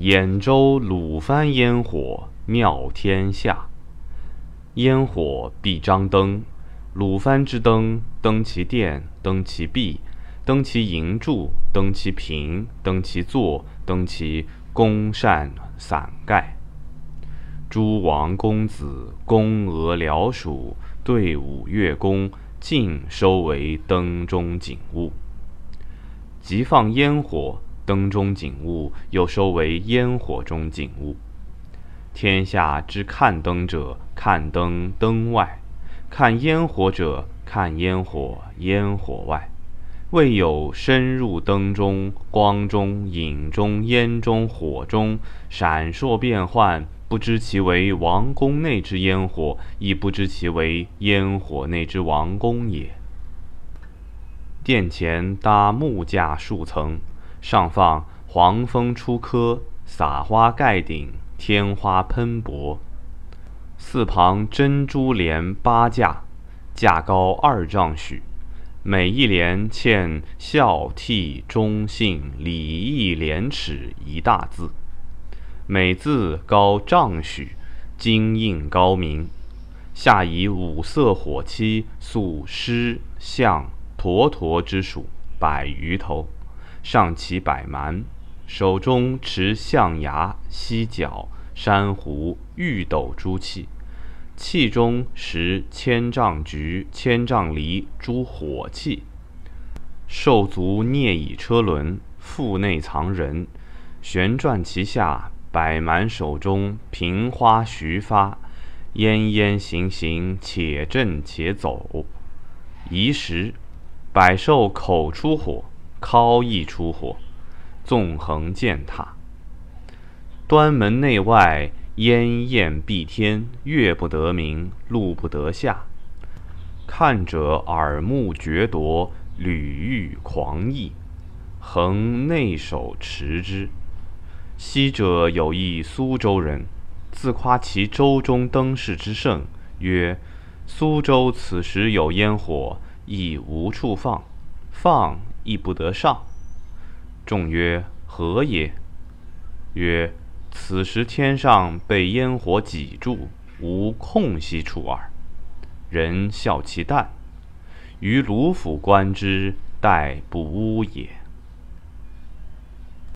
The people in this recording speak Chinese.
兖州鲁藩烟火妙天下。烟火必张灯，鲁藩之灯，灯其殿，灯其壁，灯其营柱，灯其屏，灯其座，灯其宫扇伞盖。诸王公子、宫娥僚属、对舞乐工，尽收为灯中景物。即放烟火，灯中景物又收为烟火中景物。天下之看灯者，看灯灯外；看烟火者，看烟火烟火外。未有深入灯中、光中、影中、烟中、火中，闪烁变幻。不知其为王宫内之烟火，亦不知其为烟火内之王宫也。殿前搭木架数层，上放黄蜂出科，撒花盖顶，天花喷薄。四旁珍珠帘八架，架高二丈许，每一帘嵌孝悌忠信礼义廉耻一大字。每字高丈许，精印高明。下以五色火漆塑狮、象、驼驼之属百余头，上骑百蛮，手中持象牙、犀角、珊瑚、玉斗诸器，器中食千丈菊、千丈梨诸火器。兽足啮以车轮，腹内藏人，旋转其下。百蛮手中平花徐发，烟烟行行，且震且走。移时，百兽口出火，尻亦出火，纵横践踏。端门内外，烟焰蔽天，月不得明，路不得下。看者耳目觉夺，屡欲狂异，恒内守持之。昔者有一苏州人，自夸其州中灯市之盛，曰：“苏州此时有烟火，亦无处放，放亦不得上。”众曰：“何也？”曰：“此时天上被烟火挤住，无空隙处耳。”人笑其淡。于鲁府观之，殆不污也。